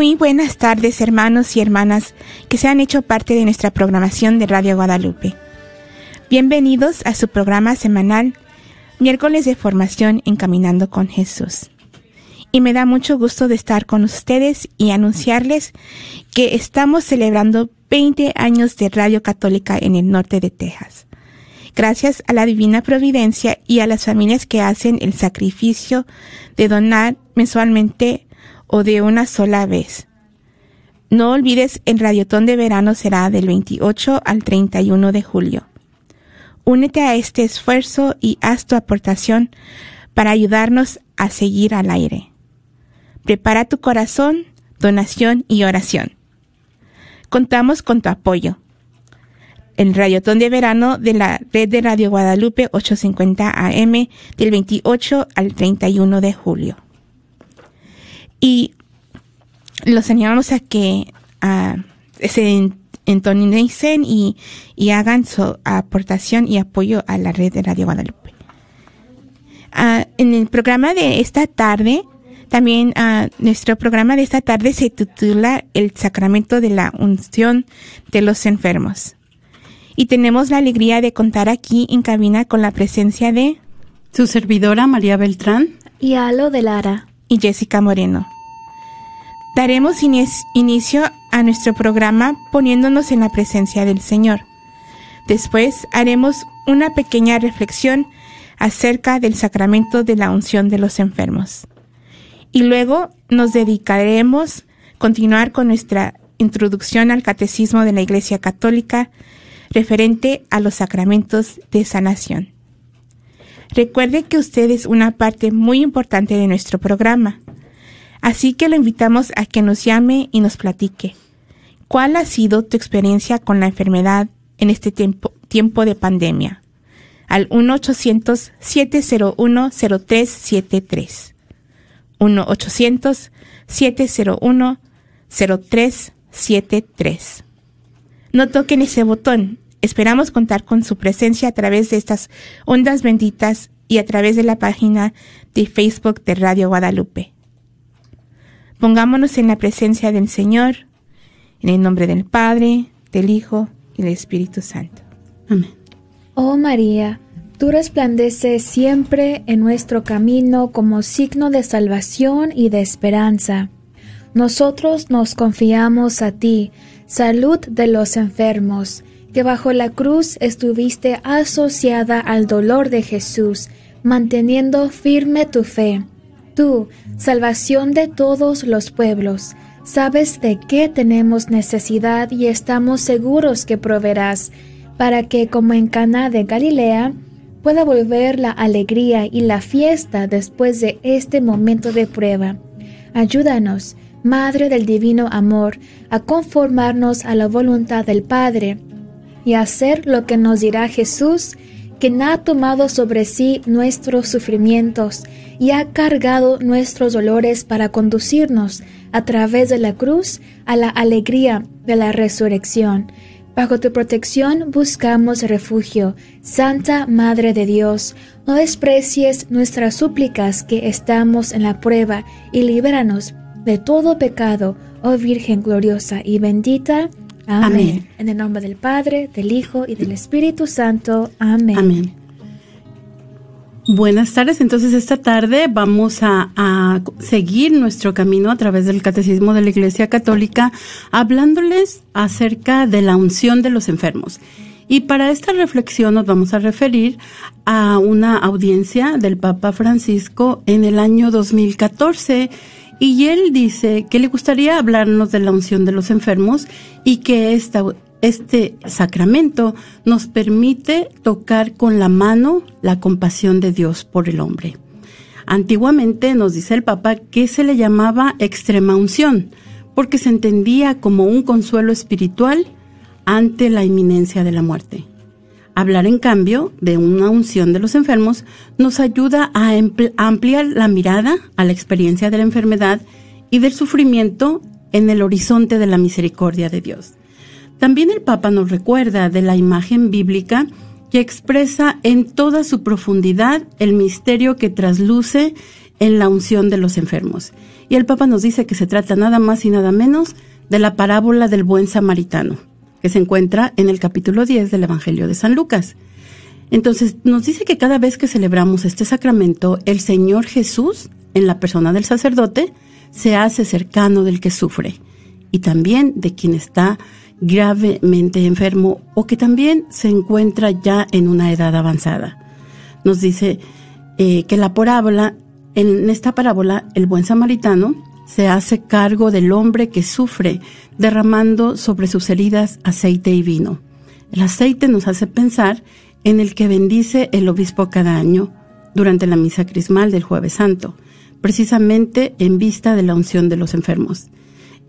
Muy buenas tardes, hermanos y hermanas que se han hecho parte de nuestra programación de Radio Guadalupe. Bienvenidos a su programa semanal, miércoles de formación Encaminando con Jesús. Y me da mucho gusto de estar con ustedes y anunciarles que estamos celebrando 20 años de Radio Católica en el norte de Texas. Gracias a la Divina Providencia y a las familias que hacen el sacrificio de donar mensualmente o de una sola vez. No olvides, el Radiotón de Verano será del 28 al 31 de julio. Únete a este esfuerzo y haz tu aportación para ayudarnos a seguir al aire. Prepara tu corazón, donación y oración. Contamos con tu apoyo. El Radiotón de Verano de la Red de Radio Guadalupe 850 AM del 28 al 31 de julio y los animamos a que uh, se entonicen y, y, hagan su aportación y apoyo a la red de Radio Guadalupe. Uh, en el programa de esta tarde, también uh, nuestro programa de esta tarde se titula El Sacramento de la Unción de los Enfermos. Y tenemos la alegría de contar aquí en cabina con la presencia de su servidora María Beltrán y Alo de Lara y Jessica Moreno. Daremos inicio a nuestro programa poniéndonos en la presencia del Señor. Después haremos una pequeña reflexión acerca del sacramento de la unción de los enfermos. Y luego nos dedicaremos a continuar con nuestra introducción al catecismo de la Iglesia Católica referente a los sacramentos de sanación. Recuerde que usted es una parte muy importante de nuestro programa. Así que lo invitamos a que nos llame y nos platique. ¿Cuál ha sido tu experiencia con la enfermedad en este tiempo, tiempo de pandemia? Al 1-800-701-0373. 1-800-701-0373. No toquen ese botón. Esperamos contar con su presencia a través de estas ondas benditas y a través de la página de Facebook de Radio Guadalupe. Pongámonos en la presencia del Señor, en el nombre del Padre, del Hijo y del Espíritu Santo. Amén. Oh María, tú resplandeces siempre en nuestro camino como signo de salvación y de esperanza. Nosotros nos confiamos a ti, salud de los enfermos, que bajo la cruz estuviste asociada al dolor de Jesús, manteniendo firme tu fe. Tú, salvación de todos los pueblos, sabes de qué tenemos necesidad y estamos seguros que proveerás, para que, como en Caná de Galilea, pueda volver la alegría y la fiesta después de este momento de prueba. Ayúdanos, Madre del Divino Amor, a conformarnos a la voluntad del Padre y hacer lo que nos dirá Jesús, quien ha tomado sobre sí nuestros sufrimientos y ha cargado nuestros dolores para conducirnos a través de la cruz a la alegría de la resurrección. Bajo tu protección buscamos refugio. Santa Madre de Dios, no desprecies nuestras súplicas que estamos en la prueba y líbranos de todo pecado, oh Virgen gloriosa y bendita. Amén. Amén. En el nombre del Padre, del Hijo y del Espíritu Santo. Amén. Amén. Buenas tardes, entonces esta tarde vamos a, a, seguir nuestro camino a través del Catecismo de la Iglesia Católica hablándoles acerca de la unción de los enfermos. Y para esta reflexión nos vamos a referir a una audiencia del Papa Francisco en el año 2014 y él dice que le gustaría hablarnos de la unción de los enfermos y que este sacramento nos permite tocar con la mano la compasión de Dios por el hombre. Antiguamente nos dice el Papa que se le llamaba extrema unción, porque se entendía como un consuelo espiritual ante la inminencia de la muerte. Hablar, en cambio, de una unción de los enfermos nos ayuda a ampliar la mirada a la experiencia de la enfermedad y del sufrimiento en el horizonte de la misericordia de Dios. También el Papa nos recuerda de la imagen bíblica que expresa en toda su profundidad el misterio que trasluce en la unción de los enfermos. Y el Papa nos dice que se trata nada más y nada menos de la parábola del buen samaritano, que se encuentra en el capítulo 10 del Evangelio de San Lucas. Entonces, nos dice que cada vez que celebramos este sacramento, el Señor Jesús, en la persona del sacerdote, se hace cercano del que sufre y también de quien está gravemente enfermo o que también se encuentra ya en una edad avanzada. Nos dice eh, que la parábola, en esta parábola, el buen samaritano se hace cargo del hombre que sufre, derramando sobre sus heridas aceite y vino. El aceite nos hace pensar en el que bendice el obispo cada año durante la misa crismal del jueves santo, precisamente en vista de la unción de los enfermos.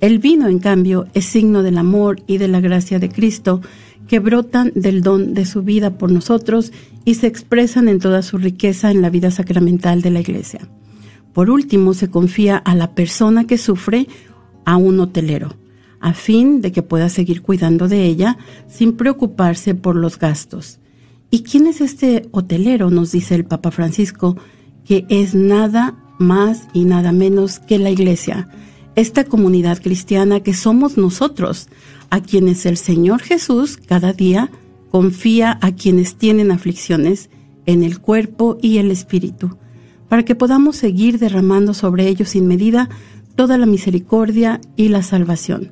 El vino, en cambio, es signo del amor y de la gracia de Cristo que brotan del don de su vida por nosotros y se expresan en toda su riqueza en la vida sacramental de la Iglesia. Por último, se confía a la persona que sufre a un hotelero, a fin de que pueda seguir cuidando de ella sin preocuparse por los gastos. ¿Y quién es este hotelero? nos dice el Papa Francisco, que es nada más y nada menos que la Iglesia esta comunidad cristiana que somos nosotros, a quienes el Señor Jesús cada día confía a quienes tienen aflicciones en el cuerpo y el espíritu, para que podamos seguir derramando sobre ellos sin medida toda la misericordia y la salvación.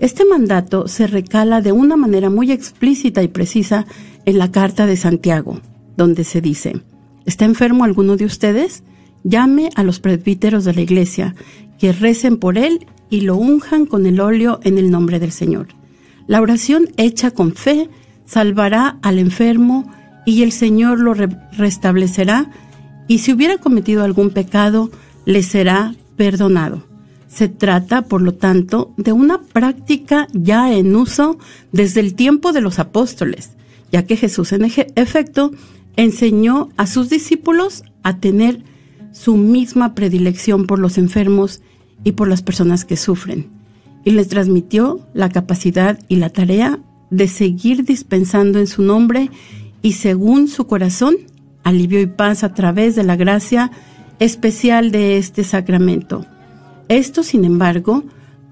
Este mandato se recala de una manera muy explícita y precisa en la carta de Santiago, donde se dice, ¿está enfermo alguno de ustedes? Llame a los presbíteros de la iglesia que recen por él y lo unjan con el óleo en el nombre del Señor. La oración hecha con fe salvará al enfermo y el Señor lo restablecerá y si hubiera cometido algún pecado, le será perdonado. Se trata, por lo tanto, de una práctica ya en uso desde el tiempo de los apóstoles, ya que Jesús en efecto enseñó a sus discípulos a tener su misma predilección por los enfermos y por las personas que sufren, y les transmitió la capacidad y la tarea de seguir dispensando en su nombre y según su corazón alivio y paz a través de la gracia especial de este sacramento. Esto, sin embargo,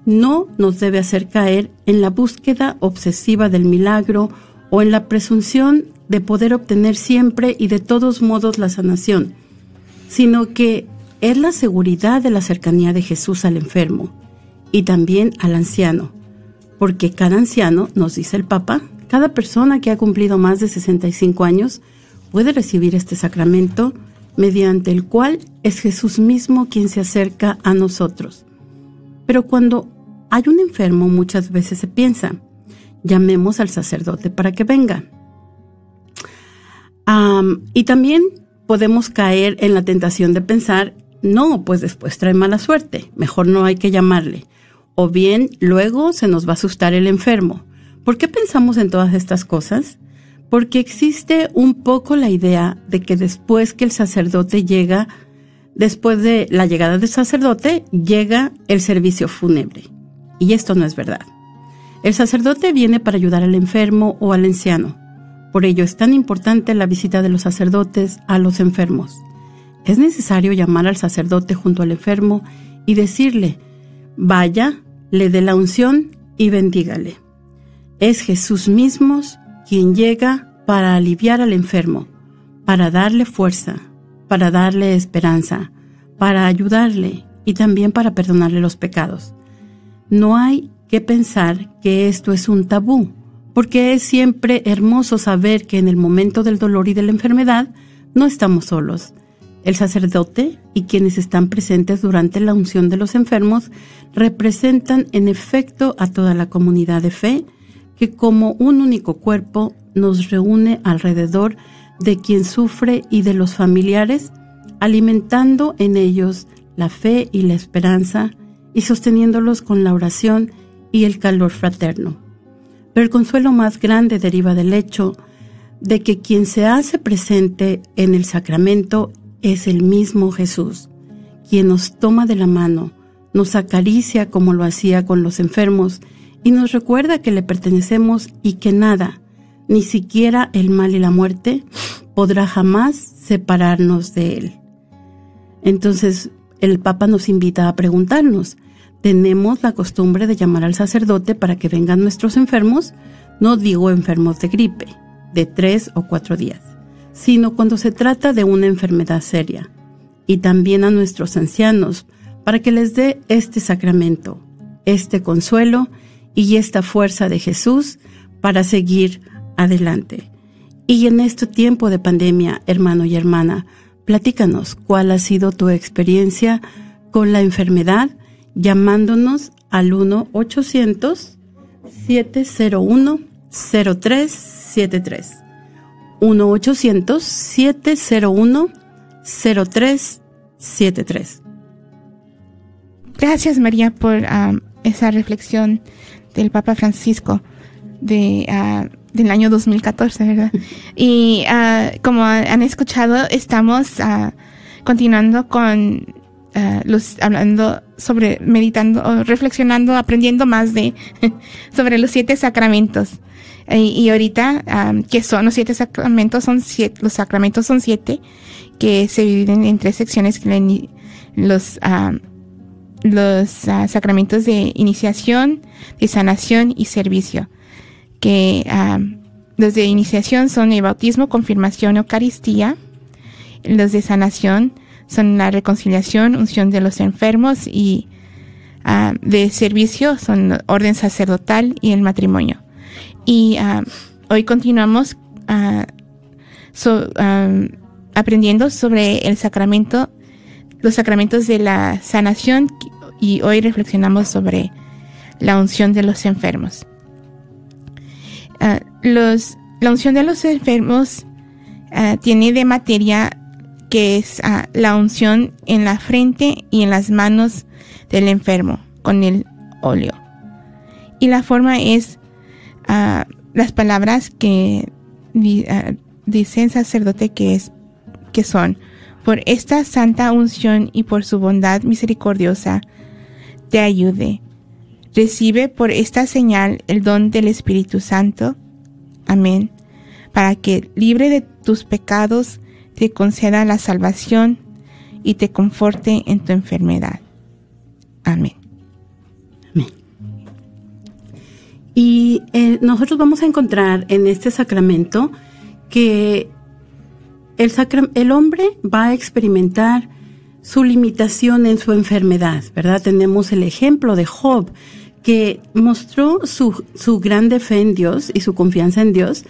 no nos debe hacer caer en la búsqueda obsesiva del milagro o en la presunción de poder obtener siempre y de todos modos la sanación, sino que es la seguridad de la cercanía de Jesús al enfermo y también al anciano, porque cada anciano, nos dice el Papa, cada persona que ha cumplido más de 65 años puede recibir este sacramento mediante el cual es Jesús mismo quien se acerca a nosotros. Pero cuando hay un enfermo muchas veces se piensa, llamemos al sacerdote para que venga. y también podemos caer en la tentación de pensar, no, pues después trae mala suerte, mejor no hay que llamarle. O bien luego se nos va a asustar el enfermo. ¿Por qué pensamos en todas estas cosas? Porque existe un poco la idea de que después que el sacerdote llega, después de la llegada del sacerdote, llega el servicio fúnebre. Y esto no es verdad. El sacerdote viene para ayudar al enfermo o al anciano por ello es tan importante la visita de los sacerdotes a los enfermos. Es necesario llamar al sacerdote junto al enfermo y decirle, vaya, le dé la unción y bendígale. Es Jesús mismo quien llega para aliviar al enfermo, para darle fuerza, para darle esperanza, para ayudarle y también para perdonarle los pecados. No hay que pensar que esto es un tabú, porque es siempre hermoso saber que en el momento del dolor y de la enfermedad no estamos solos. El sacerdote y quienes están presentes durante la unción de los enfermos representan en efecto a toda la comunidad de fe que como un único cuerpo nos reúne alrededor de quien sufre y de los familiares, alimentando en ellos la fe y la esperanza y sosteniéndolos con la oración y el calor fraterno. Pero el consuelo más grande deriva del hecho de que quien se hace presente en el sacramento es el mismo Jesús, quien nos toma de la mano, nos acaricia como lo hacía con los enfermos y nos recuerda que le pertenecemos y que nada, ni siquiera el mal y la muerte, podrá jamás separarnos de él. Entonces, el Papa nos invita a preguntarnos, ¿tenemos la costumbre de llamar al sacerdote para que vengan nuestros enfermos? No digo enfermos de gripe, de tres o cuatro días, sino cuando se trata de una enfermedad seria, y también a nuestros ancianos, para que les dé este sacramento, este consuelo y esta fuerza de Jesús para seguir adelante. Y en este tiempo de pandemia, hermano y hermana, platícanos cuál ha sido tu experiencia con la enfermedad llamándonos al 1-800-701-0373. 1-800-701-0373. Gracias María por esa reflexión del Papa Francisco de uh, del año 2014, ¿verdad? Y uh, como han escuchado, estamos uh, continuando con uh, los hablando sobre meditando, reflexionando, aprendiendo más de sobre los siete sacramentos. Y, y ahorita, um, ¿qué son los siete sacramentos? Son siete, los sacramentos son siete que se dividen en tres secciones que los los sacramentos de iniciación, de sanación y servicio que los de iniciación son el bautismo, confirmación, Eucaristía. Los de sanación son la reconciliación, unción de los enfermos y de servicio son orden sacerdotal y el matrimonio. Y hoy continuamos aprendiendo sobre el sacramento, los sacramentos de la sanación y hoy reflexionamos sobre la unción de los enfermos. Ah, los, la unción de los enfermos ah, tiene de materia que es ah, la unción en la frente y en las manos del enfermo con el óleo. Y la forma es las palabras que dice el sacerdote que, es, que son, por esta santa unción y por su bondad misericordiosa, te ayude Recibe por esta señal el don del Espíritu Santo. Amén. Para que, libre de tus pecados, te conceda la salvación y te conforte en tu enfermedad. Amén. Amén. Y eh, nosotros vamos a encontrar en este sacramento que el, el hombre va a experimentar su limitación en su enfermedad, ¿verdad? Tenemos el ejemplo de Job, que mostró su, su grande fe en Dios y su confianza en Dios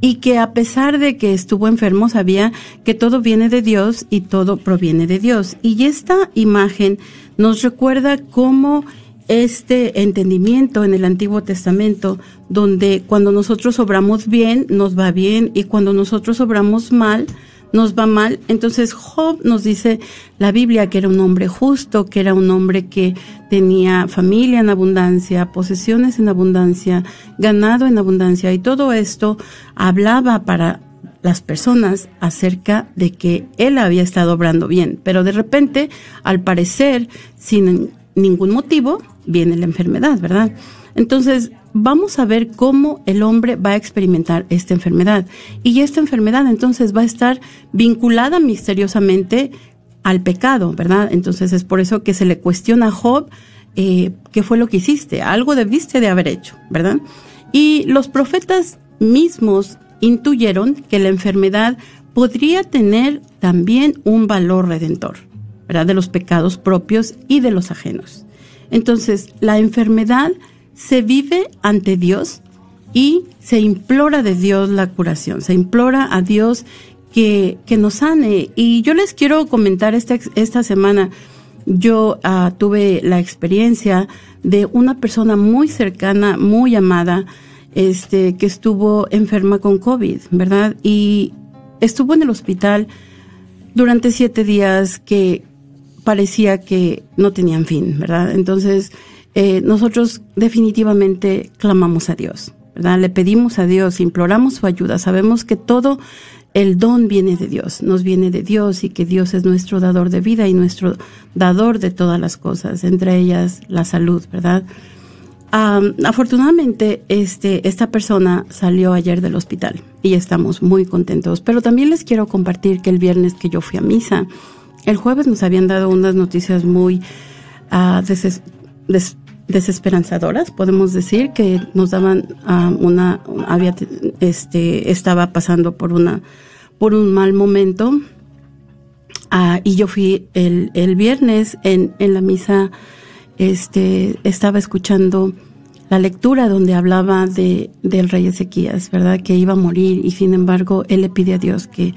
y que a pesar de que estuvo enfermo sabía que todo viene de Dios y todo proviene de Dios. Y esta imagen nos recuerda cómo este entendimiento en el Antiguo Testamento, donde cuando nosotros obramos bien, nos va bien, y cuando nosotros obramos mal, nos va mal. Entonces Job nos dice la Biblia que era un hombre justo, que era un hombre que tenía familia en abundancia, posesiones en abundancia, ganado en abundancia y todo esto hablaba para las personas acerca de que él había estado obrando bien, pero de repente, al parecer, sin ningún motivo, viene la enfermedad, ¿verdad? Entonces, vamos a ver cómo el hombre va a experimentar esta enfermedad. Y esta enfermedad entonces va a estar vinculada misteriosamente al pecado, ¿verdad? Entonces es por eso que se le cuestiona a Job eh, qué fue lo que hiciste, algo debiste de haber hecho, ¿verdad? Y los profetas mismos intuyeron que la enfermedad podría tener también un valor redentor, ¿verdad? De los pecados propios y de los ajenos. Entonces, la enfermedad se vive ante Dios y se implora de Dios la curación, se implora a Dios que, que nos sane. Y yo les quiero comentar esta, esta semana, yo uh, tuve la experiencia de una persona muy cercana, muy amada, este, que estuvo enferma con COVID, ¿verdad? Y estuvo en el hospital durante siete días que parecía que no tenían fin, ¿verdad? Entonces, eh, nosotros definitivamente clamamos a Dios, ¿verdad? Le pedimos a Dios, imploramos su ayuda, sabemos que todo el don viene de Dios, nos viene de Dios y que Dios es nuestro dador de vida y nuestro dador de todas las cosas, entre ellas la salud, ¿verdad? afortunadamente, este, esta persona salió ayer del hospital y estamos muy contentos. Pero también les quiero compartir que el viernes que yo fui a misa, el jueves nos habían dado unas noticias muy uh, desesperanzadoras, podemos decir, que nos daban una, había, este, estaba pasando por una, por un mal momento. Uh, y yo fui el, el viernes en, en la misa este, estaba escuchando la lectura donde hablaba de, del rey Ezequías, ¿verdad? Que iba a morir y sin embargo él le pide a Dios que,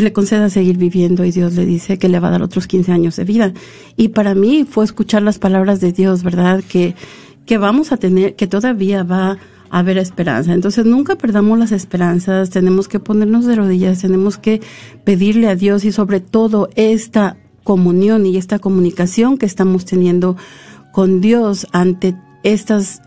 que le conceda seguir viviendo y Dios le dice que le va a dar otros 15 años de vida. Y para mí fue escuchar las palabras de Dios, ¿verdad? Que, que vamos a tener, que todavía va a haber esperanza. Entonces nunca perdamos las esperanzas, tenemos que ponernos de rodillas, tenemos que pedirle a Dios y sobre todo esta comunión y esta comunicación que estamos teniendo con Dios ante estas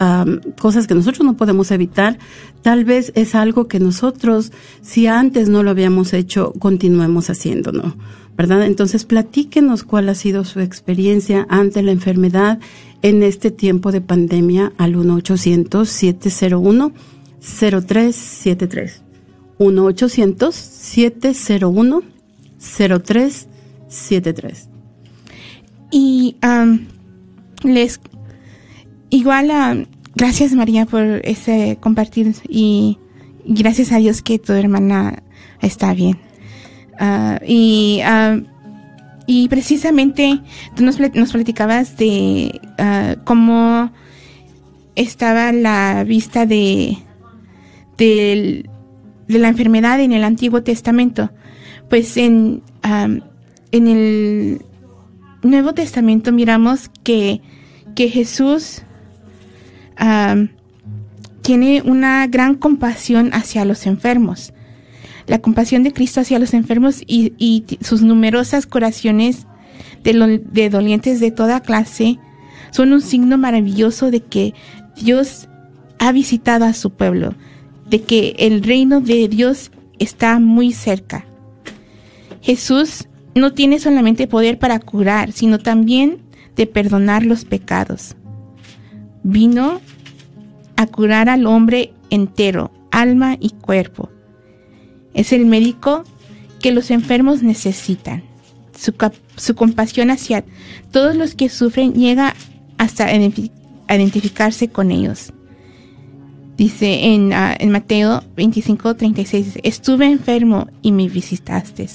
cosas que nosotros no podemos evitar, tal vez es algo que nosotros, si antes no lo habíamos hecho, continuemos haciéndolo, ¿verdad? Entonces, platíquenos cuál ha sido su experiencia ante la enfermedad en este tiempo de pandemia al 1-800-701-0373. 1-800-701-0373. Y les igual uh, gracias María por ese compartir y gracias a Dios que tu hermana está bien. Uh, y, uh, y precisamente tú nos, nos platicabas de cómo estaba la vista de, de, de, la enfermedad en el Antiguo Testamento. Pues en, en el Nuevo Testamento miramos que, que Jesús tiene una gran compasión hacia los enfermos. La compasión de Cristo hacia los enfermos y, sus numerosas curaciones de, de dolientes de toda clase son un signo maravilloso de que Dios ha visitado a su pueblo, de que el reino de Dios está muy cerca. Jesús no tiene solamente poder para curar, sino también de perdonar los pecados. Vino a curar al hombre entero, alma y cuerpo. Es el médico que los enfermos necesitan. Su, compasión hacia todos los que sufren llega hasta identificarse con ellos. Dice en, ah, en Mateo 25, 36, estuve enfermo y me visitaste.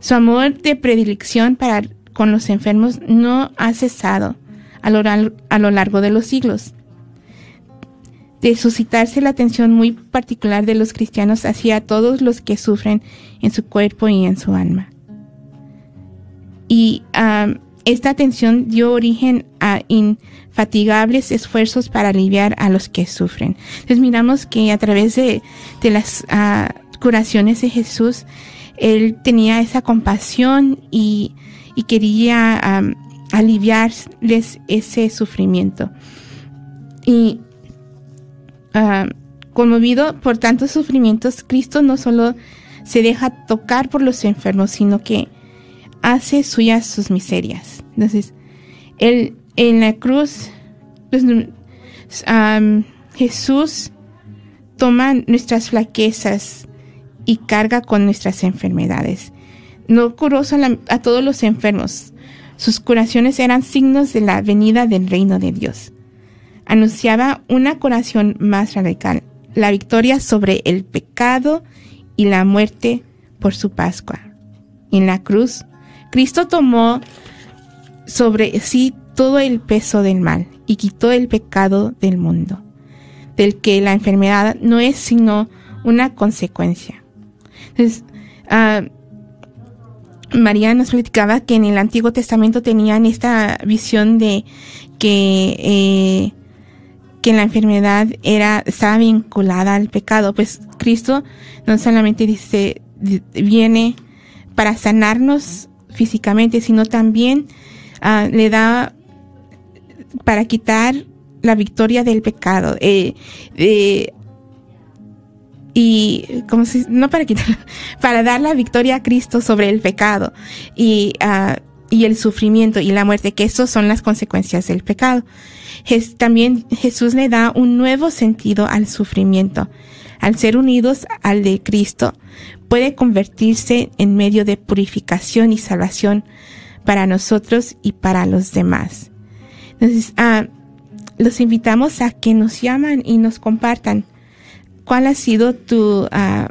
Su amor de predilección para con los enfermos no ha cesado a lo, a lo largo de los siglos. De suscitarse la atención muy particular de los cristianos hacia todos los que sufren en su cuerpo y en su alma. Y esta atención dio origen a infatigables esfuerzos para aliviar a los que sufren. Entonces miramos que a través de, las ah, curaciones de Jesús, él tenía esa compasión y, quería aliviarles ese sufrimiento. Y conmovido por tantos sufrimientos, Cristo no solo se deja tocar por los enfermos, sino que hace suyas sus miserias. Entonces, él, en la cruz, pues, Jesús toma nuestras flaquezas, y carga con nuestras enfermedades. No curó a todos los enfermos. Sus curaciones eran signos de la venida del reino de Dios. Anunciaba una curación más radical, la victoria sobre el pecado y la muerte por su Pascua. En la cruz, Cristo tomó sobre sí todo el peso del mal y quitó el pecado del mundo, del que la enfermedad no es sino una consecuencia. Entonces, ah, María nos platicaba que en el Antiguo Testamento tenían esta visión de que, eh, que la enfermedad era, estaba vinculada al pecado. Pues Cristo no solamente dice, viene para sanarnos físicamente, sino también ah, le da para quitar la victoria del pecado. Eh, eh, y como si, no para quitar, para dar la victoria a Cristo sobre el pecado y, uh, y el sufrimiento y la muerte, que esos son las consecuencias del pecado. también Jesús le da un nuevo sentido al sufrimiento. Al ser unidos al de Cristo, puede convertirse en medio de purificación y salvación para nosotros y para los demás. Entonces, uh, los invitamos a que nos llaman y nos compartan ¿Cuál ha sido tu, uh,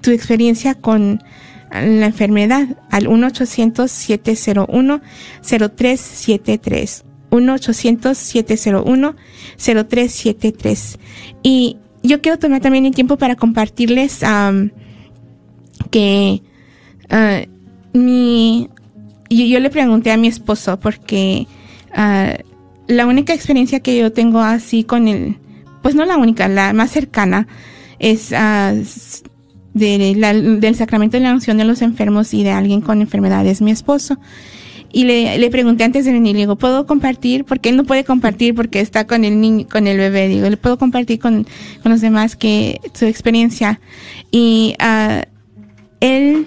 tu experiencia con la enfermedad? Al 1-800-701-0373. 1-800-701-0373. Y yo quiero tomar también el tiempo para compartirles um, que uh, mi, yo, yo, le pregunté a mi esposo porque uh, la única experiencia que yo tengo así con el, pues no la única, la más cercana es la, del sacramento de la unción de los enfermos y de alguien con enfermedades, mi esposo. Y le, le pregunté antes de venir, le digo, ¿puedo compartir? Porque él no puede compartir porque está con el niño, con el bebé. Digo, ¿le puedo compartir con, con los demás que su experiencia? Y uh, él,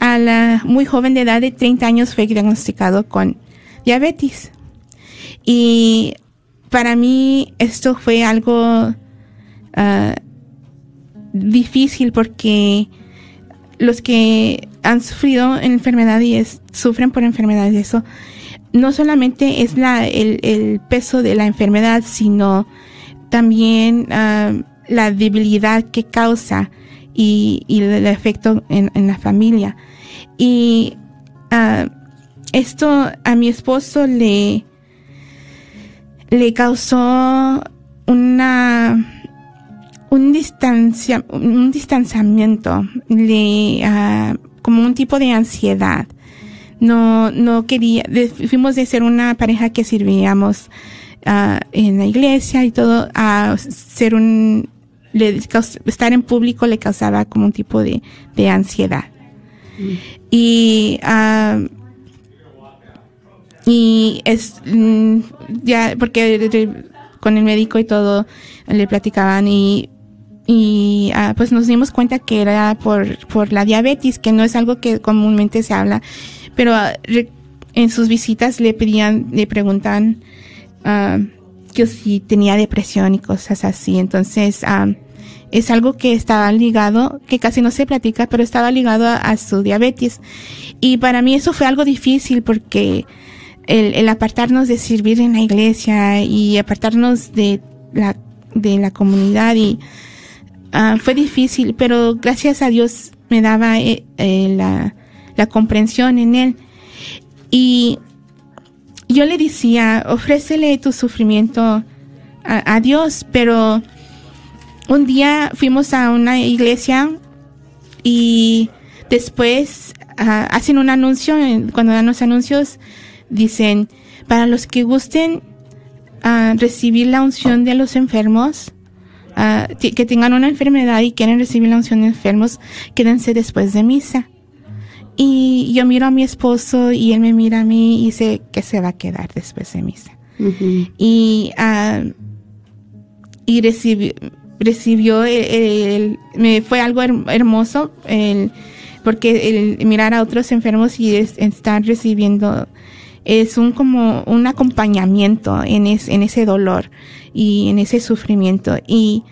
a la muy joven de edad de 30 años, fue diagnosticado con diabetes. Y para mí esto fue algo uh, difícil porque los que han sufrido enfermedad y sufren por enfermedades, eso no solamente es la, el, peso de la enfermedad, sino también uh, la debilidad que causa y, el efecto en, la familia. Y uh, esto a mi esposo le, le causó una un distancia un distanciamiento le uh, como un tipo de ansiedad no no quería de, fuimos de ser una pareja que servíamos uh, en la iglesia y todo a ser un le, estar en público le causaba como un tipo de, de ansiedad mm. y uh, y es mm, ya porque con el médico y todo le platicaban y y ah, pues nos dimos cuenta que era por por la diabetes que no es algo que comúnmente se habla pero ah, en sus visitas le pedían le preguntan uh, que si tenía depresión y cosas así entonces es algo que estaba ligado, que casi no se platica, pero estaba ligado a, a, su diabetes. Y para mí eso fue algo difícil porque el, el, apartarnos de servir en la iglesia y apartarnos de la, de la comunidad y uh, fue difícil, pero gracias a Dios me daba eh, eh, la, la comprensión en él. Y yo le decía, ofrécele tu sufrimiento a, Dios, pero un día fuimos a una iglesia y después uh, hacen un anuncio, cuando dan los anuncios, dicen, para los que gusten uh, recibir la unción de los enfermos, uh, que tengan una enfermedad y quieren recibir la unción de enfermos, quédense después de misa. Y yo miro a mi esposo y él me mira a mí y sé que se va a quedar después de misa. Uh -huh. Y, uh, y recibió, recibió el, el, me fue algo hermoso porque el mirar a otros enfermos y es, estar recibiendo es un como un acompañamiento en, es, en ese dolor y en ese sufrimiento. Y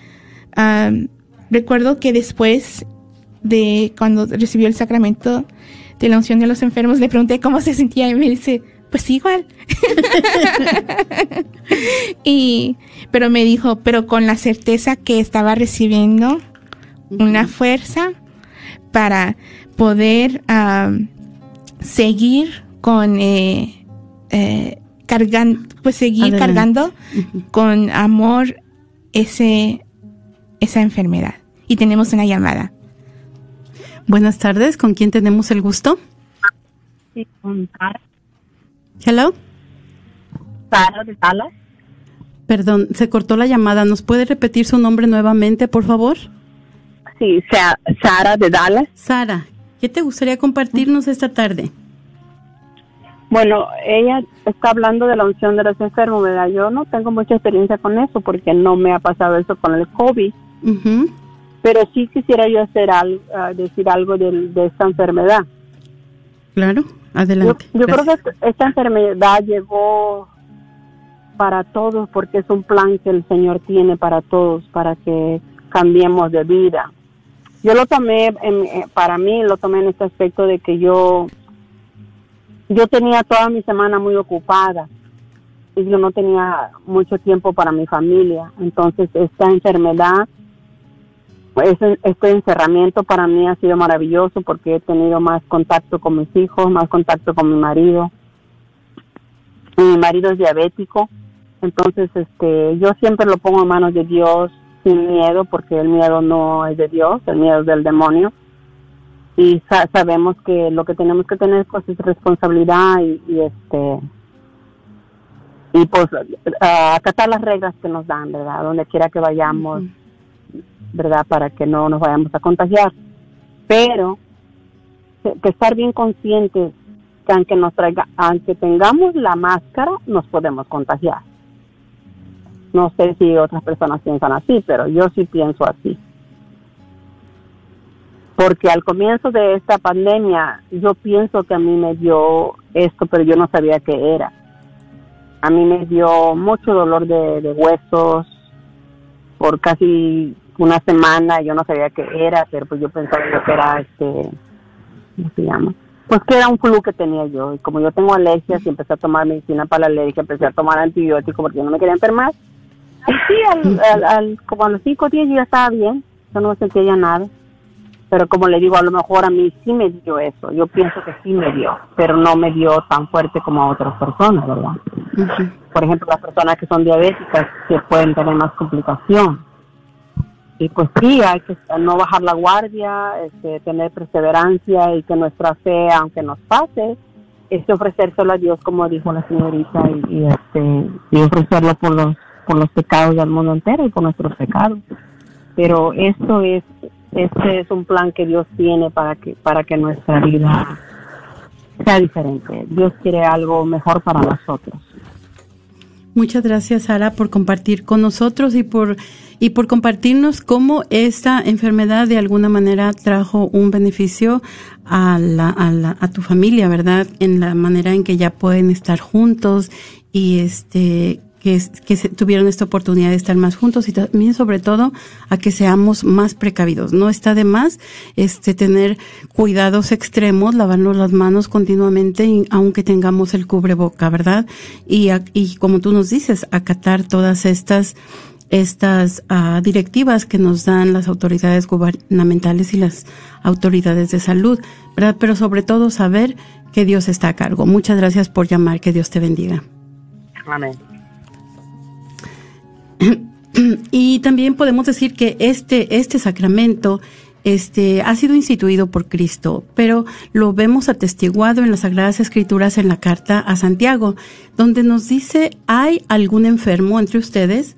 um, recuerdo que después de cuando recibió el sacramento de la unción de los enfermos, le pregunté cómo se sentía y me dice, pues igual. y, pero me dijo, pero con la certeza que estaba recibiendo una fuerza para poder seguir con eh, eh, cargando, pues seguir cargando con amor ese esa enfermedad. Y tenemos una llamada. Buenas tardes, ¿con quién tenemos el gusto? Sí, con Sara. Hello. Sara de Dallas. Perdón, se cortó la llamada. ¿Nos puede repetir su nombre nuevamente, por favor? Sí, Sara de Dallas. Sara, ¿qué te gustaría compartirnos esta tarde? Bueno, ella está hablando de la unción de los enfermos, ¿verdad? Yo no tengo mucha experiencia con eso porque no me ha pasado eso con el COVID. Pero sí quisiera yo hacer algo, ah, decir algo de, esta enfermedad. Claro, adelante. Yo, creo que esta enfermedad llegó para todos porque es un plan que el Señor tiene para todos, para que cambiemos de vida. Yo lo tomé, eh, para mí lo tomé en este aspecto de que yo, yo tenía toda mi semana muy ocupada y yo no tenía mucho tiempo para mi familia. Entonces esta enfermedad este, este encerramiento para mí ha sido maravilloso porque he tenido más contacto con mis hijos, más contacto con mi marido. Mi marido es diabético, entonces este yo siempre lo pongo en manos de Dios sin miedo porque el miedo no es de Dios, el miedo es del demonio. Y sabemos que lo que tenemos que tener pues es responsabilidad y, este y pues acatar las reglas que nos dan, ¿verdad? Donde quiera que vayamos. ¿verdad? Para que no nos vayamos a contagiar. Pero que estar bien conscientes que aunque nos traiga, aunque tengamos la máscara, nos podemos contagiar. No sé si otras personas piensan así, pero yo sí pienso así. Porque al comienzo de esta pandemia, yo pienso que a mí me dio esto, pero yo no sabía qué era. A mí me dio mucho dolor de, huesos por casi una semana, yo no sabía qué era, pero pues yo pensaba que era este, ¿cómo se llama? Pues que era un flu que tenía yo, y como yo tengo alergias y empecé a tomar medicina para la alergia, empecé a tomar antibióticos porque yo no me quería enfermar. Y sí, al, como a los cinco días yo ya estaba bien, yo no sentía ya nada. Pero como le digo, a lo mejor a mí sí me dio eso, yo pienso que sí me dio, pero no me dio tan fuerte como a otras personas, ¿verdad? Por ejemplo, las personas que son diabéticas que pueden tener más complicación y pues sí, hay que no bajar la guardia, este, tener perseverancia y que nuestra fe, aunque nos pase, es ofrecérselo a Dios, como dijo la señorita, y, este, y ofrecerlo por los, por los pecados del mundo entero y por nuestros pecados. Pero esto es, este es un plan que Dios tiene para que, para que nuestra vida sea diferente. Dios quiere algo mejor para nosotros. Muchas gracias, Sara, por compartir con nosotros y por y por compartirnos cómo esta enfermedad de alguna manera trajo un beneficio a, la, a, la, a tu familia, ¿verdad? En la manera en que ya pueden estar juntos y este que, que se tuvieron esta oportunidad de estar más juntos y también sobre todo a que seamos más precavidos. No está de más este tener cuidados extremos, lavarnos las manos continuamente aunque tengamos el cubreboca, ¿verdad? Y, y como tú nos dices, acatar todas estas estas uh, directivas que nos dan las autoridades gubernamentales y las autoridades de salud, ¿verdad? Pero sobre todo saber que Dios está a cargo. Muchas gracias por llamar, que Dios te bendiga. Amén. Y también podemos decir que este, este sacramento este, ha sido instituido por Cristo, pero lo vemos atestiguado en las Sagradas Escrituras en la carta a Santiago, donde nos dice, ¿hay algún enfermo entre ustedes?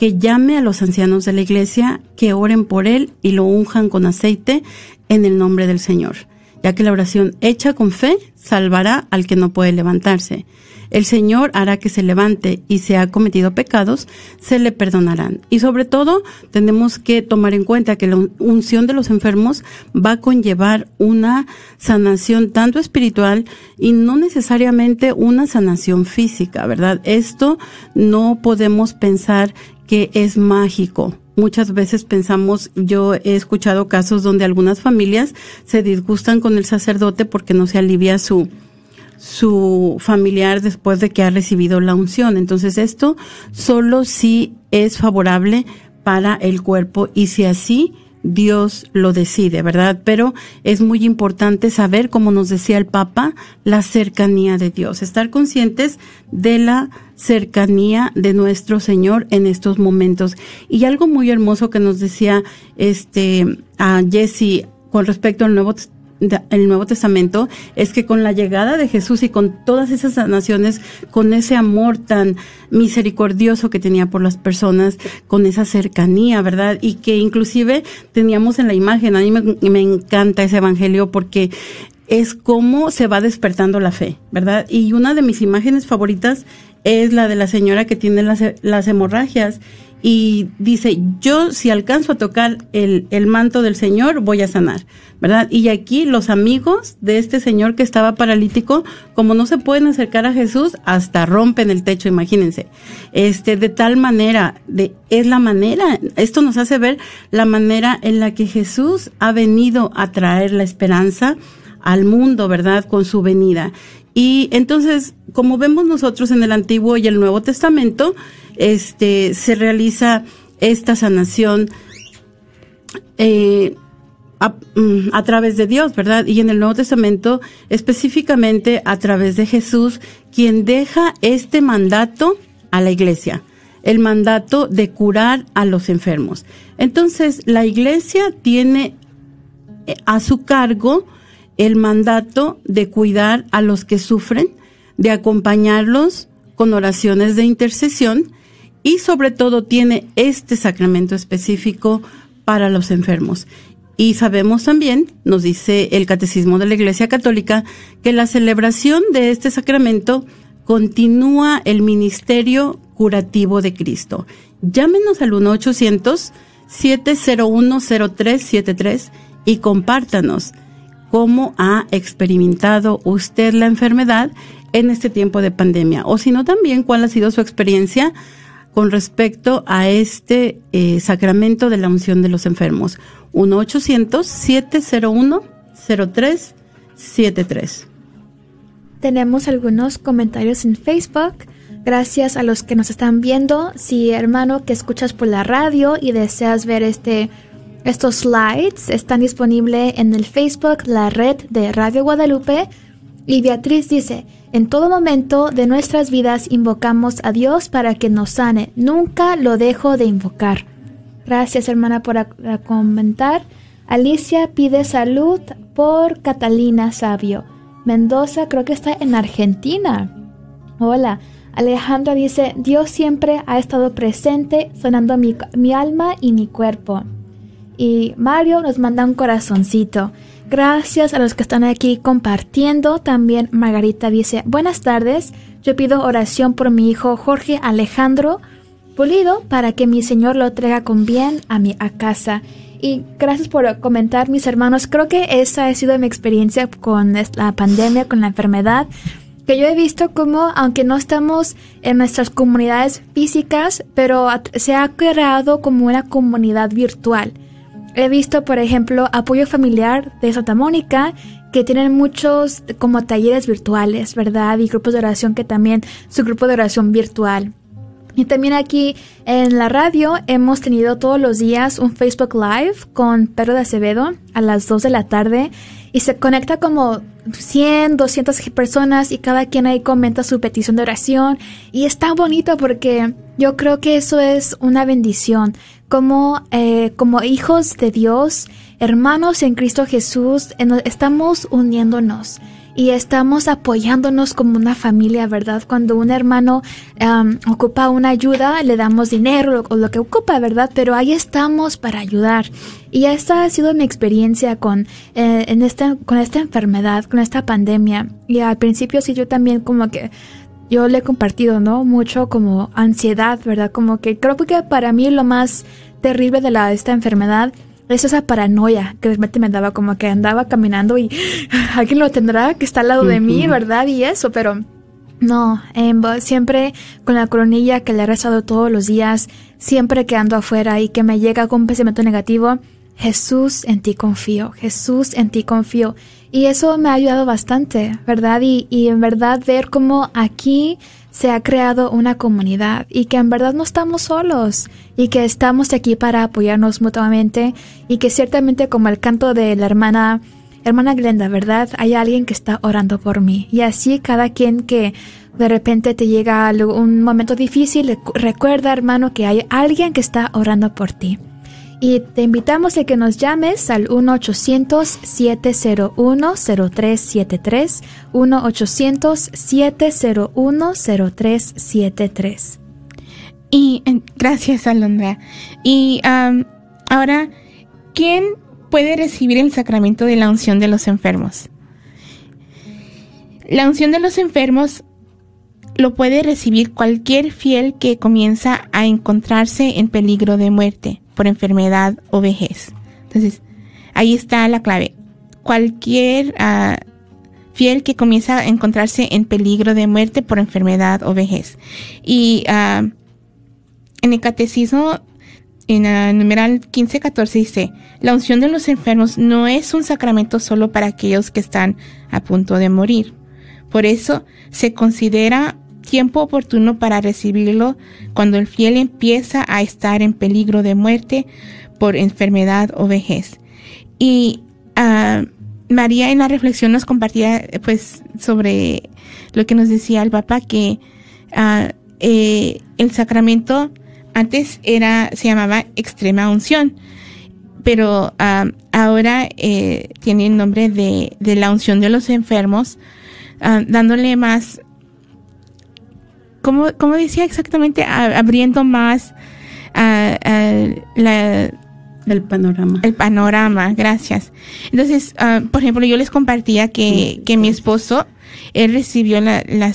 que llame a los ancianos de la iglesia, que oren por él y lo unjan con aceite en el nombre del Señor, ya que la oración hecha con fe salvará al que no puede levantarse. El Señor hará que se levante y si ha cometido pecados, se le perdonarán. Y sobre todo, tenemos que tomar en cuenta que la unción de los enfermos va a conllevar una sanación tanto espiritual y no necesariamente una sanación física, ¿verdad? Esto no podemos pensar que es mágico. Muchas veces pensamos, yo he escuchado casos donde algunas familias se disgustan con el sacerdote porque no se alivia su, su familiar después de que ha recibido la unción. Entonces esto solo si es favorable para el cuerpo y si así Dios lo decide, ¿verdad? Pero es muy importante saber, como nos decía el Papa, la cercanía de Dios, estar conscientes de la cercanía de nuestro Señor en estos momentos. Y algo muy hermoso que nos decía este a Jesse con respecto al Nuevo el Nuevo Testamento es que con la llegada de Jesús y con todas esas naciones, con ese amor tan misericordioso que tenía por las personas, con esa cercanía, ¿verdad? Y que inclusive teníamos en la imagen, a mí me, encanta ese evangelio porque es cómo se va despertando la fe, ¿verdad? Y una de mis imágenes favoritas es la de la señora que tiene las, las hemorragias y dice, yo si alcanzo a tocar el, el, manto del Señor, voy a sanar, ¿verdad? Y aquí los amigos de este señor que estaba paralítico, como no se pueden acercar a Jesús, hasta rompen el techo, imagínense. Este, de tal manera, de, es la manera, esto nos hace ver la manera en la que Jesús ha venido a traer la esperanza al mundo, ¿verdad? Con su venida. Y entonces, como vemos nosotros en el Antiguo y el Nuevo Testamento, este, se realiza esta sanación eh, mm, a, través de Dios, ¿verdad? Y en el Nuevo Testamento, específicamente a través de Jesús, quien deja este mandato a la iglesia, el mandato de curar a los enfermos. Entonces, la iglesia tiene eh, a su cargo el mandato de cuidar a los que sufren, de acompañarlos con oraciones de intercesión y sobre todo tiene este sacramento específico para los enfermos. Y sabemos también, nos dice el Catecismo de la Iglesia Católica, que la celebración de este sacramento continúa el ministerio curativo de Cristo. Llámenos al 1-800-701-0373 y compártanos cómo ha experimentado usted la enfermedad en este tiempo de pandemia, o si no también cuál ha sido su experiencia con respecto a este eh, sacramento de la unción de los enfermos. 1-800-701-0373. Tenemos algunos comentarios en Facebook. Gracias a los que nos están viendo. Si hermano que escuchas por la radio y deseas ver este estos slides, están disponibles en el Facebook, la red de Radio Guadalupe. Y Beatriz dice, en todo momento de nuestras vidas invocamos a Dios para que nos sane. Nunca lo dejo de invocar. Gracias hermana por comentar. Alicia pide salud por Catalina Sabio. Mendoza creo que está en Argentina. Hola. Alejandra dice, Dios siempre ha estado presente, sonando mi, mi alma y mi cuerpo. Y Mario nos manda un corazoncito. Gracias a los que están aquí compartiendo. También Margarita dice, buenas tardes, yo pido oración por mi hijo Jorge Alejandro Pulido para que mi Señor lo traiga con bien a mi a casa. Y gracias por comentar, mis hermanos. Creo que esa ha sido mi experiencia con la pandemia, con la enfermedad. Que yo he visto como, aunque no estamos en nuestras comunidades físicas, pero se ha creado como una comunidad virtual He visto, por ejemplo, apoyo familiar de Santa Mónica, que tienen muchos como talleres virtuales, ¿verdad? Y grupos de oración que también, su grupo de oración virtual. Y también aquí en la radio hemos tenido todos los días un Facebook Live con Pedro de Acevedo a las 2 de la tarde y se conecta como 100, 200 personas y cada quien ahí comenta su petición de oración y está bonito porque yo creo que eso es una bendición como, eh, como hijos de Dios, hermanos en Cristo Jesús, estamos uniéndonos y estamos apoyándonos como una familia, ¿verdad? Cuando un hermano ocupa una ayuda, le damos dinero o lo que ocupa, ¿verdad? Pero ahí estamos para ayudar. Y esta ha sido mi experiencia con, eh, en este, con esta enfermedad, con esta pandemia. Y al principio sí yo también como que yo le he compartido, ¿no? Mucho como ansiedad, ¿verdad? Como que creo que para mí lo más terrible de la, esta enfermedad es esa paranoia que realmente me daba como que andaba caminando y alguien lo tendrá que está al lado de mí, ¿verdad? Y eso, pero no, siempre con la coronilla que le he rezado todos los días, siempre que ando afuera y que me llega con un pensamiento negativo, Jesús en ti confío, Jesús en ti confío. Y eso me ha ayudado bastante, ¿verdad? Y, y en verdad ver cómo aquí se ha creado una comunidad y que en verdad no estamos solos y que estamos aquí para apoyarnos mutuamente y que ciertamente como el canto de la hermana hermana Glenda, ¿verdad? Hay alguien que está orando por mí y así cada quien que de repente te llega un momento difícil, recuerda hermano que hay alguien que está orando por ti. Y te invitamos a que nos llames al 1-800-701-0373, 1-800-701-0373. Y gracias, Alondra. Y ahora, ¿quién puede recibir el sacramento de la unción de los enfermos? La unción de los enfermos lo puede recibir cualquier fiel que comienza a encontrarse en peligro de muerte por enfermedad o vejez. Entonces, ahí está la clave. Cualquier uh, fiel que comienza a encontrarse en peligro de muerte por enfermedad o vejez. Y uh, en el catecismo, en el numeral 1514 dice, la unción de los enfermos no es un sacramento solo para aquellos que están a punto de morir. Por eso se considera tiempo oportuno para recibirlo cuando el fiel empieza a estar en peligro de muerte por enfermedad o vejez. Y uh, María en la reflexión nos compartía pues sobre lo que nos decía el Papa que uh, eh, el sacramento antes era se llamaba extrema unción pero uh, ahora eh, tiene el nombre de, la unción de los enfermos dándole más como, como decía exactamente, abriendo más la, el panorama. El panorama, gracias. Entonces, ah, por ejemplo, yo les compartía que, que mi esposo, él recibió la, la,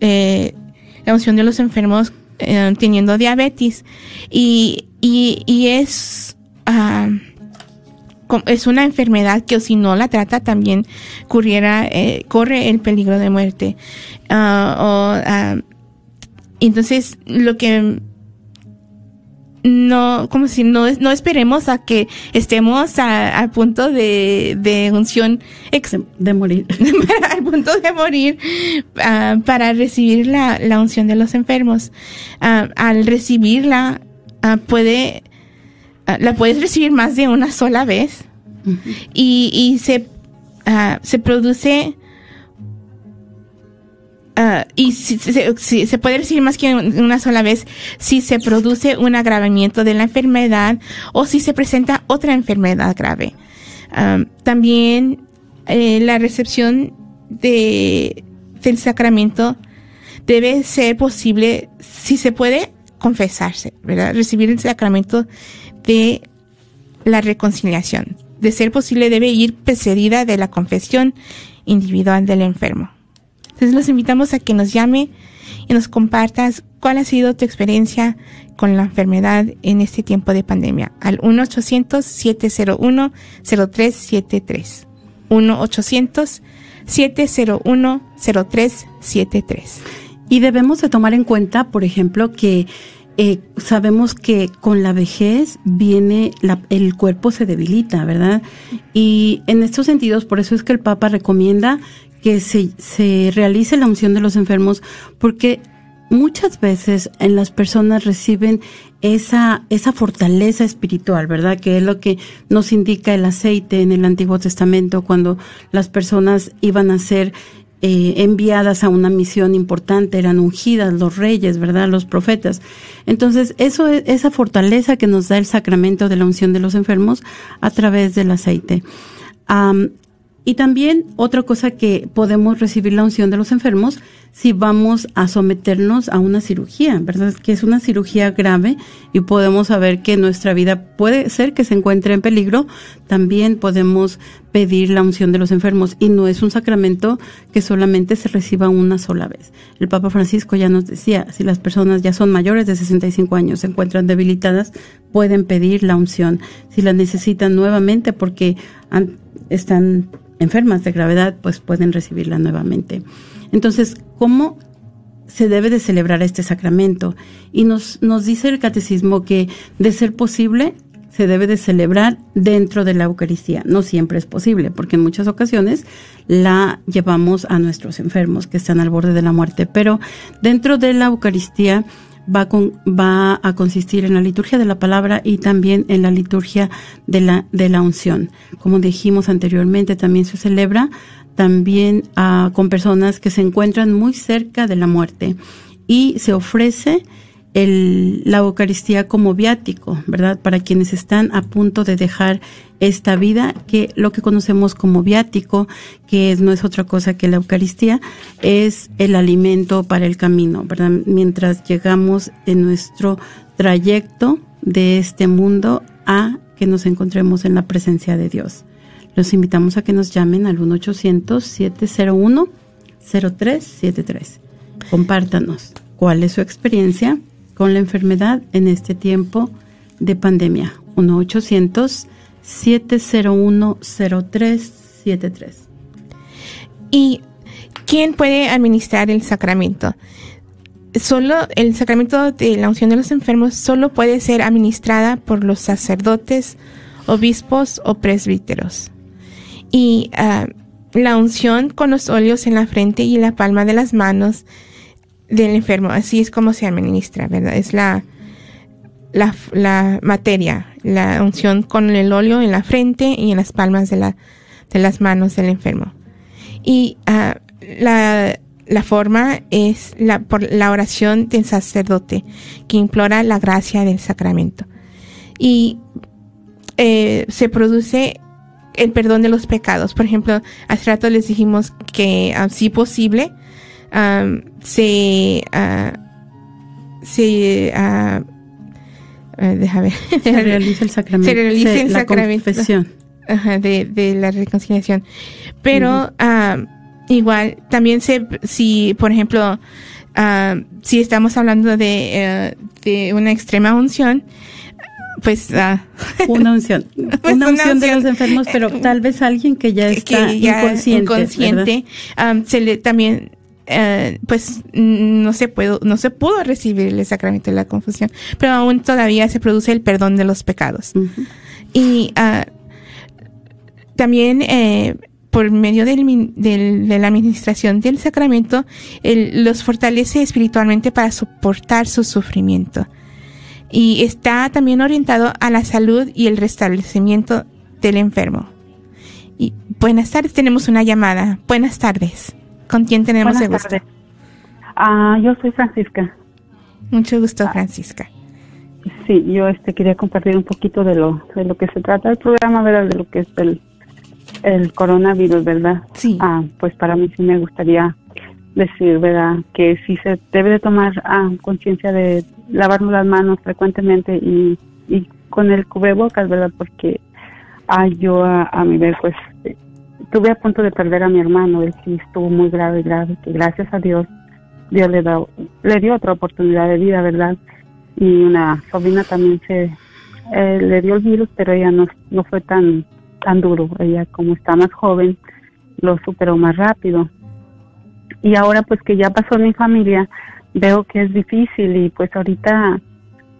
eh, la unción de los enfermos eh, teniendo diabetes y, y, y es... Ah, es una enfermedad que si no la trata también corriera, eh, corre el peligro de muerte. Ah, o entonces, lo que no, como si no, no esperemos a que estemos a, punto de, de unción de morir, al punto de morir ah, para recibir la, la, unción de los enfermos. Uh, al recibirla, uh, puede, la puedes recibir más de una sola vez. Y, y se, se produce Ah, y si, se puede decir más que una sola vez si se produce un agravamiento de la enfermedad o si se presenta otra enfermedad grave. Ah, también eh, la recepción de, del sacramento debe ser posible, si se puede, confesarse, ¿verdad? Recibir el sacramento de la reconciliación. De ser posible, debe ir precedida de la confesión individual del enfermo. Entonces los invitamos a que nos llame y nos compartas cuál ha sido tu experiencia con la enfermedad en este tiempo de pandemia al 1-800-701-0373. 1-800-701-0373. Y debemos de tomar en cuenta, por ejemplo, que eh, sabemos que con la vejez viene, la, el cuerpo se debilita, ¿verdad? Y en estos sentidos, por eso es que el Papa recomienda que se, se realice la unción de los enfermos porque muchas veces en las personas reciben esa, esa fortaleza espiritual, ¿verdad? Que es lo que nos indica el aceite en el Antiguo Testamento cuando las personas iban a ser eh, enviadas a una misión importante, eran ungidas los reyes, ¿verdad? Los profetas. Entonces, eso es esa fortaleza que nos da el sacramento de la unción de los enfermos a través del aceite. Y también otra cosa que podemos recibir la unción de los enfermos si vamos a someternos a una cirugía, ¿verdad? Que es una cirugía grave y podemos saber que nuestra vida puede ser que se encuentre en peligro, también podemos pedir la unción de los enfermos y no es un sacramento que solamente se reciba una sola vez. El Papa Francisco ya nos decía, si las personas ya son mayores de 65 años, se encuentran debilitadas, pueden pedir la unción. Si la necesitan nuevamente porque están enfermas de gravedad, pues pueden recibirla nuevamente. Entonces, ¿cómo se debe de celebrar este sacramento? Y nos, nos dice el catecismo que, de ser posible, se debe de celebrar dentro de la Eucaristía. No siempre es posible, porque en muchas ocasiones la llevamos a nuestros enfermos que están al borde de la muerte, pero dentro de la Eucaristía va, con, va a consistir en la liturgia de la palabra y también en la liturgia de la, de la unción. Como dijimos anteriormente, también se celebra también con personas que se encuentran muy cerca de la muerte y se ofrece el, la Eucaristía como viático, ¿verdad? Para quienes están a punto de dejar esta vida, que lo que conocemos como viático, que no es otra cosa que la Eucaristía, es el alimento para el camino, ¿verdad? Mientras llegamos en nuestro trayecto de este mundo a que nos encontremos en la presencia de Dios. Los invitamos a que nos llamen al 1-800-701-0373. Compártanos cuál es su experiencia con la enfermedad en este tiempo de pandemia. 1-800-701-0373. ¿Y quién puede administrar el sacramento? Solo el sacramento de la unción de los enfermos solo puede ser administrada por los sacerdotes, obispos o presbíteros. Y uh, la unción con los óleos en la frente y la palma de las manos del enfermo. Así es como se administra, ¿verdad? Es la, la, la, materia, la unción con el óleo en la frente y en las palmas de, la, de las manos del enfermo. Y uh, la, la forma es la, por la oración del sacerdote que implora la gracia del sacramento. Y eh, se produce el perdón de los pecados. Por ejemplo, hace rato les dijimos que, uh, si posible, um, se uh, se uh, déjame se realiza el sacramento se realiza el la sacramento confesión. Ajá, de, de la reconciliación pero igual también se si por ejemplo si estamos hablando de, de una extrema unción pues uh, una unción pues una, unción, unción de los enfermos pero tal vez alguien que ya está que ya inconsciente, inconsciente um, se le también Uh, pues no se pudo, no se pudo recibir el sacramento de la confusión, pero aún todavía se produce el perdón de los pecados. Uh -huh. Y uh, también eh, por medio del, del, de la administración del sacramento, el, los fortalece espiritualmente para soportar su sufrimiento. Y está también orientado a la salud y el restablecimiento del enfermo. Y buenas tardes, tenemos una llamada. Buenas tardes. ¿Con quién tenemos Buenas el gusto? Tardes. Uh, yo soy Francisca. Mucho gusto, Francisca. Sí, yo este quería compartir un poquito de lo de lo que se trata el programa, ¿verdad? De lo que es el, el coronavirus, ¿verdad? Sí. Ah, pues para mí sí me gustaría decir, ¿verdad? Que sí se debe de tomar ah, conciencia de lavarnos las manos frecuentemente y, y con el cubrebocas, ¿verdad? Porque ah, yo a, a mi ver, pues estuve a punto de perder a mi hermano, él sí estuvo muy grave, grave, que gracias a Dios, Dios le, da, le dio otra oportunidad de vida, ¿verdad? Y una sobrina también se eh, le dio el virus, pero ella no, no fue tan, tan duro, ella como está más joven, lo superó más rápido. Y ahora pues que ya pasó mi familia, veo que es difícil y pues ahorita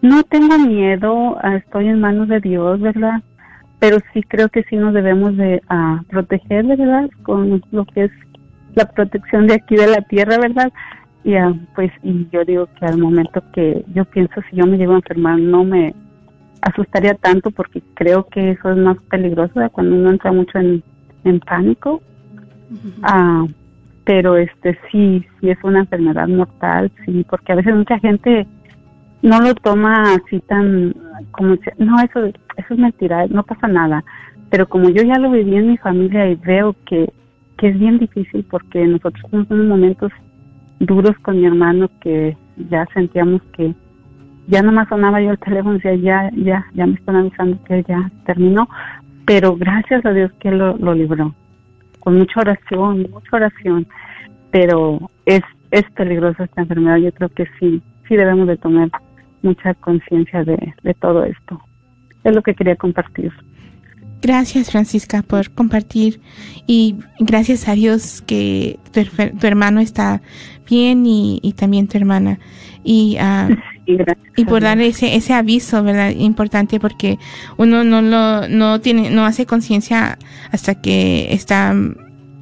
no tengo miedo, estoy en manos de Dios, ¿verdad? pero sí creo que sí nos debemos de uh, proteger, ¿verdad? Con lo que es la protección de aquí de la tierra, ¿verdad? Y uh, pues y yo digo que al momento que yo pienso si yo me llego a enfermar no me asustaría tanto porque creo que eso es más peligroso ¿verdad? cuando uno entra mucho en, en pánico. Uh -huh. Pero este sí, sí es una enfermedad mortal, sí, porque a veces mucha gente no lo toma así tan como no eso eso es mentira no pasa nada pero como yo ya lo viví en mi familia y veo que que es bien difícil porque nosotros tenemos unos momentos duros con mi hermano que ya sentíamos que ya nomás sonaba yo el teléfono y decía ya ya ya me están avisando que ya terminó pero gracias a Dios que lo, lo libró con mucha oración mucha oración pero es es peligrosa esta enfermedad yo creo que sí sí debemos de tomar mucha conciencia de, de todo esto. Es lo que quería compartir. Gracias Francisca por compartir y gracias a Dios que tu, tu hermano está bien y, y, también tu hermana. Y uh, y por dar ese ese aviso verdad importante porque uno no lo no tiene no hace conciencia hasta que está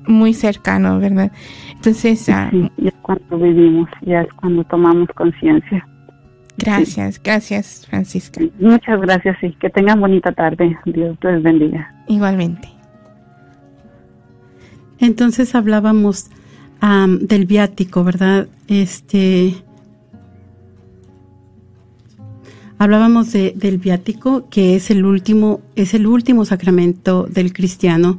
muy cercano verdad entonces ah, sí, es cuando vivimos ya es cuando tomamos conciencia. Gracias gracias Francisca. Muchas gracias y que tengan bonita tarde. Dios les bendiga. Igualmente. Entonces hablábamos del viático verdad este Hablábamos de, del viático, que es el último, es el último sacramento del cristiano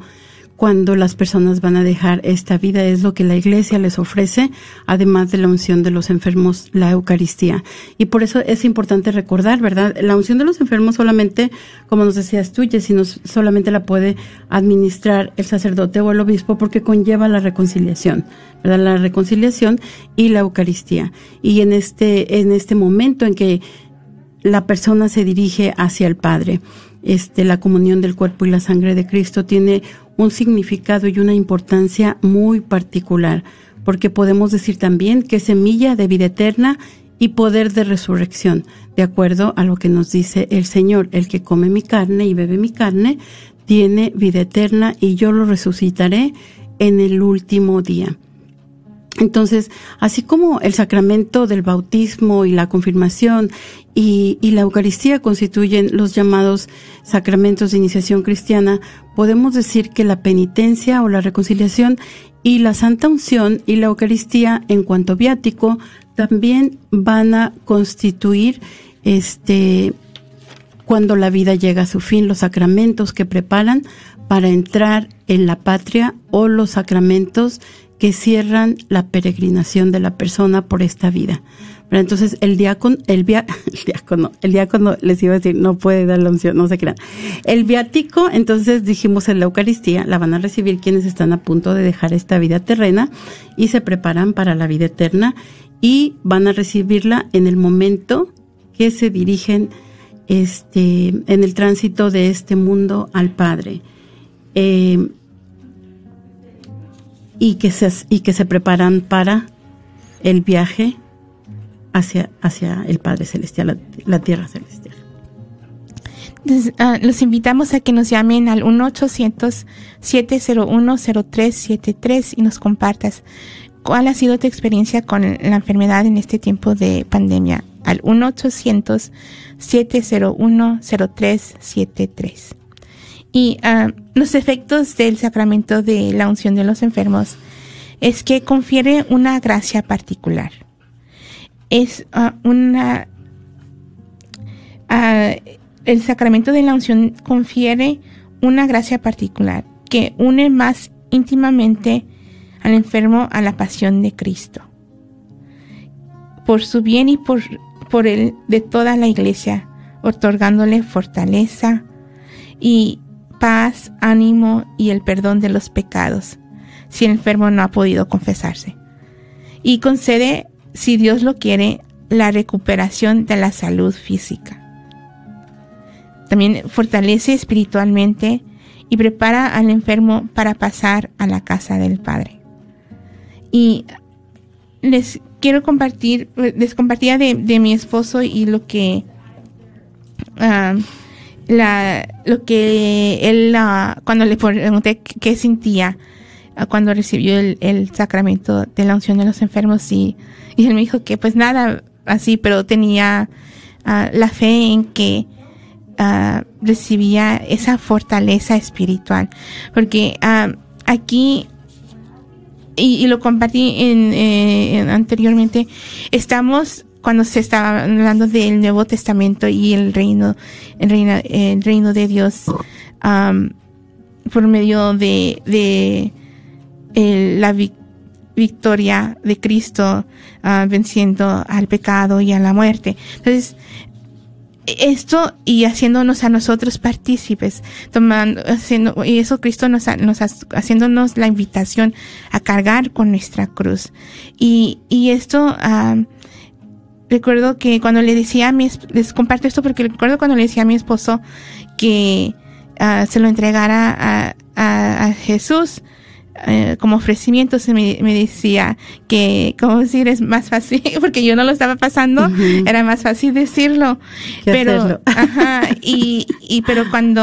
cuando las personas van a dejar esta vida, es lo que la iglesia les ofrece, además de la unción de los enfermos, la Eucaristía. Y por eso es importante recordar, ¿verdad? La unción de los enfermos solamente, como nos decías tú, sino solamente la puede administrar el sacerdote o el obispo porque conlleva la reconciliación, ¿verdad? La reconciliación y la Eucaristía. Y en este, en este momento en que la persona se dirige hacia el Padre. Este, la comunión del cuerpo y la sangre de Cristo tiene un significado y una importancia muy particular, porque podemos decir también que es semilla de vida eterna y poder de resurrección, de acuerdo a lo que nos dice el Señor, el que come mi carne y bebe mi carne, tiene vida eterna y yo lo resucitaré en el último día. Entonces, así como el sacramento del bautismo y la confirmación y, la Eucaristía constituyen los llamados sacramentos de iniciación cristiana, podemos decir que la penitencia o la reconciliación y la Santa Unción y la Eucaristía en cuanto viático también van a constituir este cuando la vida llega a su fin, los sacramentos que preparan para entrar en la patria o los sacramentos que cierran la peregrinación de la persona por esta vida. Pero entonces el diácono, el, diácono, el diácono les iba a decir, no puede dar la unción, no se crean. El viático, entonces dijimos en la Eucaristía, la van a recibir quienes están a punto de dejar esta vida terrena y se preparan para la vida eterna y van a recibirla en el momento que se dirigen este, en el tránsito de este mundo al Padre. Eh, y que se, y que se preparan para el viaje hacia, hacia el Padre Celestial, la, tierra celestial. Ah, los invitamos a que nos llamen al 1-800-701-0373 y nos compartas cuál ha sido tu experiencia con la enfermedad en este tiempo de pandemia al 1-800-701-0373. Y uh, los efectos del sacramento de la unción de los enfermos es que confiere una gracia particular. Es uh, una... Uh, el sacramento de la unción confiere una gracia particular que une más íntimamente al enfermo a la pasión de Cristo. Por su bien y por, por el de toda la iglesia, otorgándole fortaleza y paz, ánimo y el perdón de los pecados, si el enfermo no ha podido confesarse. Y concede, si Dios lo quiere, la recuperación de la salud física. También fortalece espiritualmente y prepara al enfermo para pasar a la casa del Padre. Y les quiero compartir, les compartía de, mi esposo y lo que ah, la, lo que él, cuando le pregunté qué sentía ah, cuando recibió el, sacramento de la unción de los enfermos y, y él me dijo que pues nada así, pero tenía ah, la fe en que ah, recibía esa fortaleza espiritual, porque aquí y, lo compartí en, eh, anteriormente, estamos cuando se estaba hablando del Nuevo Testamento y el reino, el reino, el reino de Dios por medio de, de la victoria de Cristo ah, venciendo al pecado y a la muerte. Entonces, esto y haciéndonos a nosotros partícipes, tomando, haciendo, y eso Cristo nos, nos haciéndonos la invitación a cargar con nuestra cruz. Y, y esto, recuerdo que cuando le decía a mi, les comparto esto porque recuerdo cuando le decía a mi esposo que ah, se lo entregara a, a, Jesús, eh, como ofrecimiento se me, me, decía que, como decir, es más fácil, porque yo no lo estaba pasando, era más fácil decirlo. pero, ajá, y, y, pero cuando